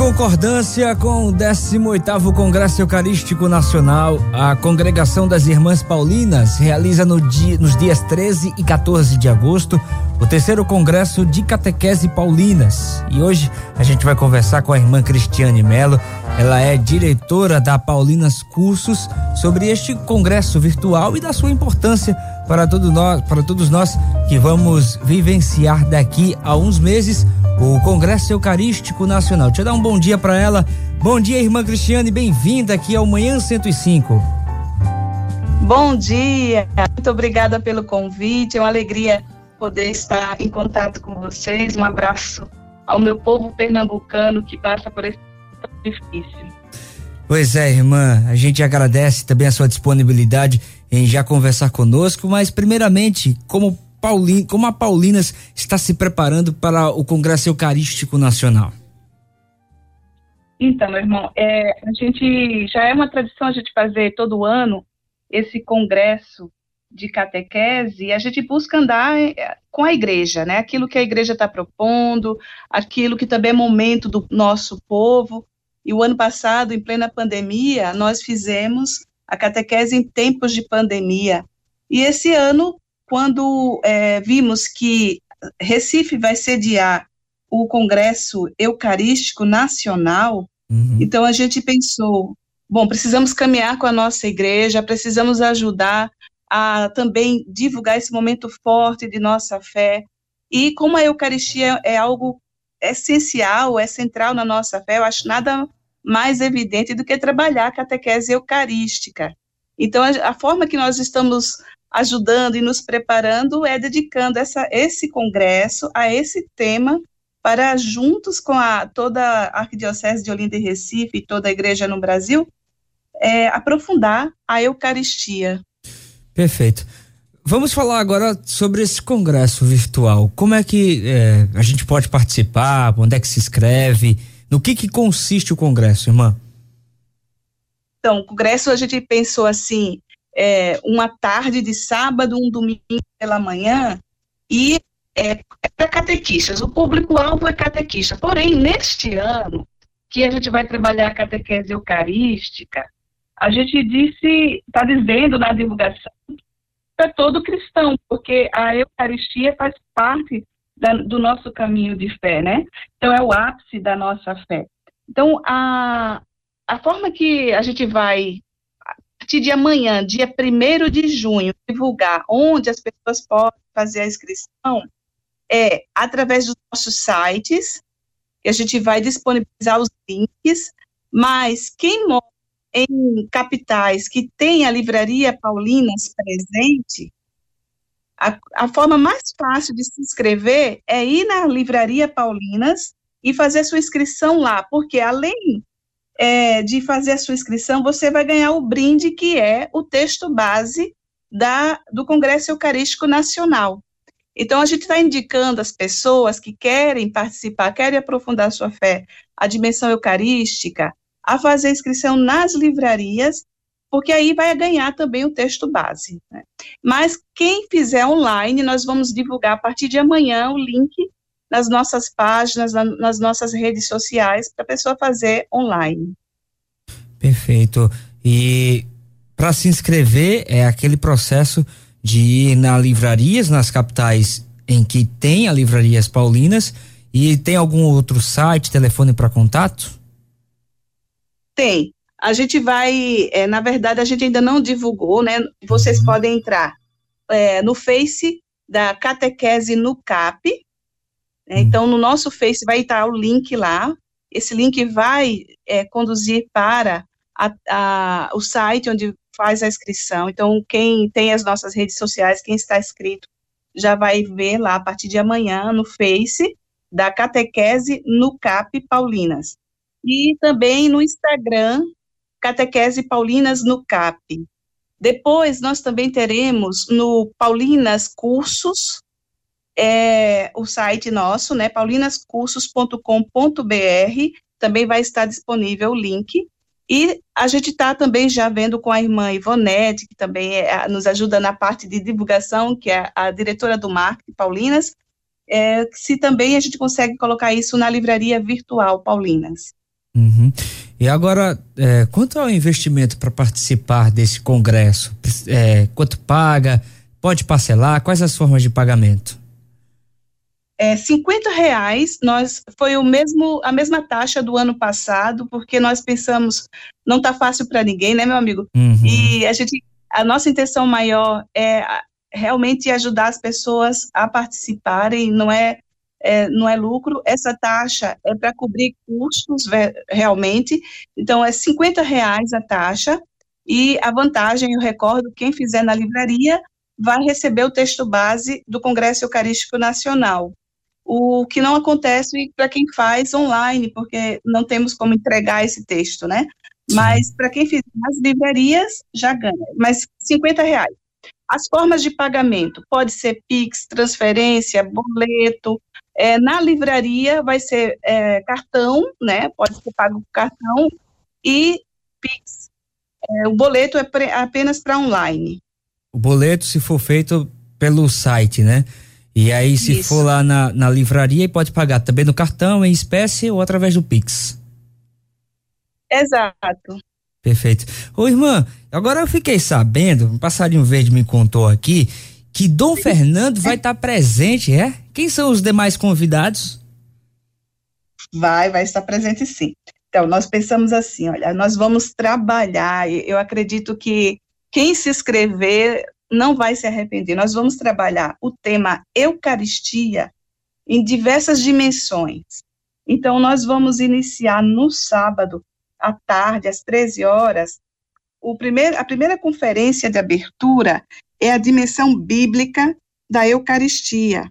Concordância com o 18º Congresso Eucarístico Nacional, a Congregação das Irmãs Paulinas realiza no dia, nos dias 13 e 14 de agosto o terceiro congresso de catequese paulinas. E hoje a gente vai conversar com a irmã Cristiane Melo. Ela é diretora da Paulinas Cursos sobre este congresso virtual e da sua importância para, todo nós, para todos nós que vamos vivenciar daqui a uns meses o Congresso Eucarístico Nacional. Deixa eu dar um bom dia para ela. Bom dia, irmã Cristiane, bem-vinda aqui ao Manhã 105. Bom dia, muito obrigada pelo convite, é uma alegria poder estar em contato com vocês. Um abraço ao meu povo pernambucano que passa por esse tão difícil. Pois é, irmã, a gente agradece também a sua disponibilidade em já conversar conosco, mas primeiramente, como Paulin, como a Paulinas está se preparando para o Congresso Eucarístico Nacional? Então, meu irmão, é, a gente já é uma tradição a gente fazer todo ano esse congresso de catequese e a gente busca andar é, com a igreja, né? Aquilo que a igreja está propondo, aquilo que também é momento do nosso povo. E o ano passado, em plena pandemia, nós fizemos a catequese em tempos de pandemia. E esse ano, quando é, vimos que Recife vai sediar o Congresso Eucarístico Nacional, uhum. então a gente pensou, bom, precisamos caminhar com a nossa igreja, precisamos ajudar a também divulgar esse momento forte de nossa fé. E como a Eucaristia é algo essencial, é central na nossa fé, eu acho nada mais evidente do que trabalhar a catequese eucarística. Então, a, a forma que nós estamos ajudando e nos preparando é dedicando essa, esse congresso a esse tema para juntos com a, toda a Arquidiocese de Olinda e Recife e toda a igreja no Brasil, é, aprofundar a Eucaristia. Perfeito. Vamos falar agora sobre esse congresso virtual. Como é que é, a gente pode participar? Onde é que se inscreve? No que, que consiste o congresso, irmã? Então, o congresso a gente pensou assim, é, uma tarde de sábado, um domingo pela manhã, e é, é para catequistas. O público-alvo é catequista. Porém, neste ano, que a gente vai trabalhar a catequese eucarística, a gente disse, está dizendo na divulgação, para todo cristão, porque a Eucaristia faz parte da, do nosso caminho de fé, né? Então, é o ápice da nossa fé. Então, a, a forma que a gente vai, partir de amanhã, dia 1 de junho, divulgar onde as pessoas podem fazer a inscrição, é através dos nossos sites, que a gente vai disponibilizar os links, mas quem mora em capitais que tem a livraria Paulinas presente, a, a, forma mais fácil de se inscrever é ir na livraria Paulinas e fazer sua inscrição lá, porque além é, de fazer a sua inscrição, você vai ganhar o brinde que é o texto base da, do Congresso Eucarístico Nacional. Então, a gente está indicando às pessoas que querem participar, querem aprofundar sua fé, a dimensão eucarística, a fazer a inscrição nas livrarias, porque aí vai ganhar também o texto base. Né? Mas quem fizer online, nós vamos divulgar a partir de amanhã o link nas nossas páginas, nas nossas redes sociais, para a pessoa fazer online. Perfeito. E para se inscrever é aquele processo de ir nas livrarias, nas capitais em que tem a livrarias paulinas, e tem algum outro site, telefone para contato? Tem. A gente vai, é, na verdade, a gente ainda não divulgou, né? Vocês uhum. podem entrar é, no Face da Catequese no CAP. Né? Então, no nosso Face vai estar o link lá. Esse link vai é, conduzir para a, a, o site onde faz a inscrição. Então, quem tem as nossas redes sociais, quem está inscrito, já vai ver lá a partir de amanhã no Face da Catequese no CAP Paulinas e também no Instagram, Catequese Paulinas no CAP. Depois, nós também teremos no Paulinas Cursos, é, o site nosso, né, paulinascursos.com.br, também vai estar disponível o link. E a gente está também já vendo com a irmã Ivonete, que também é, nos ajuda na parte de divulgação, que é a diretora do marketing, Paulinas, é, se também a gente consegue colocar isso na livraria virtual Paulinas. Uhum. E agora, é, quanto ao investimento para participar desse congresso? É, quanto paga? Pode parcelar? Quais as formas de pagamento? É, 50 reais, nós, foi o mesmo, a mesma taxa do ano passado, porque nós pensamos, não está fácil para ninguém, né, meu amigo? Uhum. E a gente, a nossa intenção maior é realmente ajudar as pessoas a participarem, não é, é não é lucro, essa taxa é para cobrir custos realmente, então é 50 reais a taxa, e a vantagem, eu recordo, quem fizer na livraria vai receber o texto base do Congresso Eucarístico Nacional o que não acontece para quem faz online, porque não temos como entregar esse texto, né? Mas para quem fizer nas livrarias, já ganha. Mas 50 reais. As formas de pagamento, pode ser PIX, transferência, boleto. É, na livraria vai ser é, cartão, né? Pode ser pago com cartão e PIX. É, o boleto é apenas para online. O boleto, se for feito pelo site, né? E aí, se Isso. for lá na, na livraria, pode pagar também no cartão, em espécie ou através do Pix. Exato. Perfeito. Ô, irmã, agora eu fiquei sabendo, um passarinho verde me contou aqui, que Dom Fernando vai estar tá presente, é? Quem são os demais convidados? Vai, vai estar presente sim. Então, nós pensamos assim, olha, nós vamos trabalhar, eu acredito que quem se inscrever não vai se arrepender. Nós vamos trabalhar o tema Eucaristia em diversas dimensões. Então, nós vamos iniciar no sábado, à tarde, às 13 horas. O primeiro, a primeira conferência de abertura é a dimensão bíblica da Eucaristia.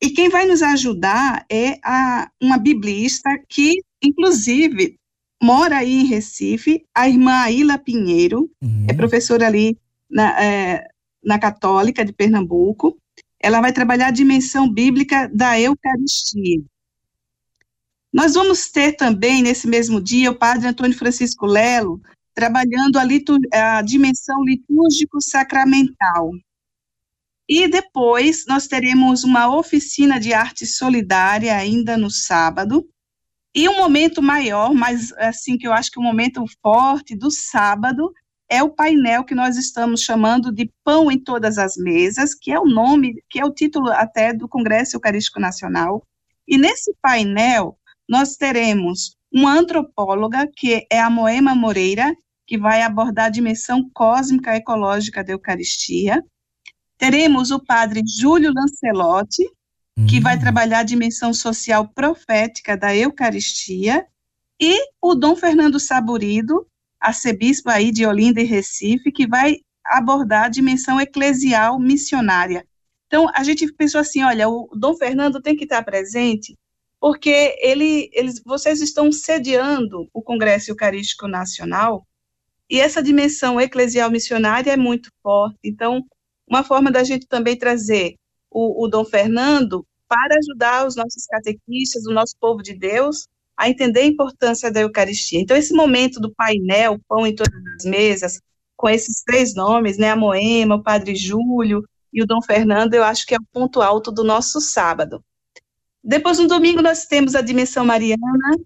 E quem vai nos ajudar é a, uma biblista que, inclusive, mora aí em Recife, a irmã Aila Pinheiro, uhum. é professora ali na, é, na Católica de Pernambuco. Ela vai trabalhar a dimensão bíblica da Eucaristia. Nós vamos ter também, nesse mesmo dia, o padre Antônio Francisco Lelo, trabalhando a, a dimensão litúrgico-sacramental. E depois nós teremos uma oficina de arte solidária ainda no sábado. E um momento maior, mas assim que eu acho que o um momento forte do sábado é o painel que nós estamos chamando de Pão em Todas as Mesas, que é o nome, que é o título até do Congresso Eucarístico Nacional. E nesse painel, nós teremos uma antropóloga, que é a Moema Moreira, que vai abordar a dimensão cósmica ecológica da Eucaristia. Teremos o padre Júlio Lancelotti, que vai hum. trabalhar a dimensão social profética da Eucaristia, e o Dom Fernando Saburido, arcebispo aí de Olinda e Recife, que vai abordar a dimensão eclesial missionária. Então, a gente pensou assim, olha, o Dom Fernando tem que estar presente, porque ele, eles, vocês estão sediando o Congresso Eucarístico Nacional, e essa dimensão eclesial missionária é muito forte. Então, uma forma da gente também trazer o, o Dom Fernando para ajudar os nossos catequistas, o nosso povo de Deus, a entender a importância da Eucaristia. Então, esse momento do painel, pão em todas as mesas, com esses três nomes, né, a Moema, o Padre Júlio e o Dom Fernando, eu acho que é o ponto alto do nosso sábado. Depois, no domingo, nós temos a Dimensão Mariana,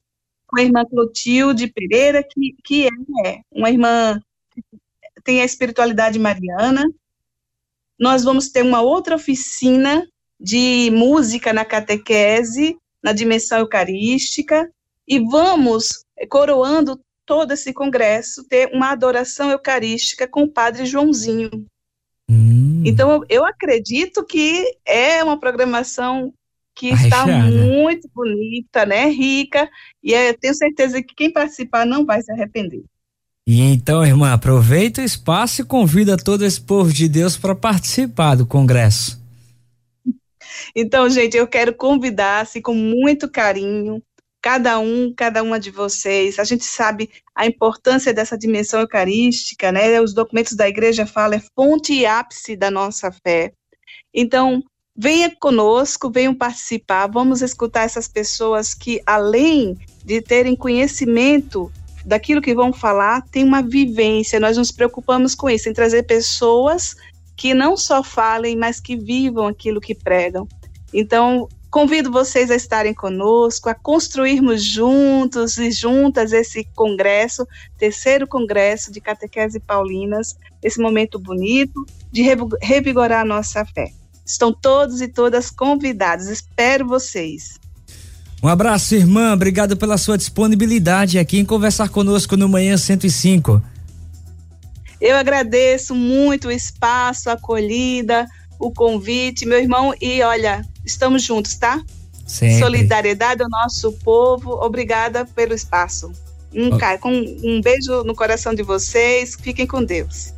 com a irmã Clotilde Pereira, que, que é uma irmã que tem a espiritualidade mariana. Nós vamos ter uma outra oficina de música na catequese, na dimensão eucarística, e vamos, coroando todo esse congresso, ter uma adoração eucarística com o padre Joãozinho. Hum. Então, eu acredito que é uma programação que está muito bonita, né, rica, e é, tenho certeza que quem participar não vai se arrepender. E então, irmã, aproveita o espaço e convida todo esse povo de Deus para participar do congresso. Então, gente, eu quero convidar, assim, com muito carinho, cada um, cada uma de vocês. A gente sabe a importância dessa dimensão eucarística, né? Os documentos da igreja falam é fonte e ápice da nossa fé. Então, venha conosco, venham participar, vamos escutar essas pessoas que, além de terem conhecimento daquilo que vão falar tem uma vivência. Nós nos preocupamos com isso, em trazer pessoas que não só falem, mas que vivam aquilo que pregam. Então, convido vocês a estarem conosco, a construirmos juntos e juntas esse congresso, terceiro congresso de catequese paulinas, esse momento bonito de revigorar a nossa fé. Estão todos e todas convidados. Espero vocês. Um abraço, irmã. Obrigado pela sua disponibilidade aqui em conversar conosco no Manhã 105. Eu agradeço muito o espaço, a acolhida, o convite, meu irmão. E olha, estamos juntos, tá? Sempre. Solidariedade ao nosso povo. Obrigada pelo espaço. Um, oh. com um beijo no coração de vocês. Fiquem com Deus.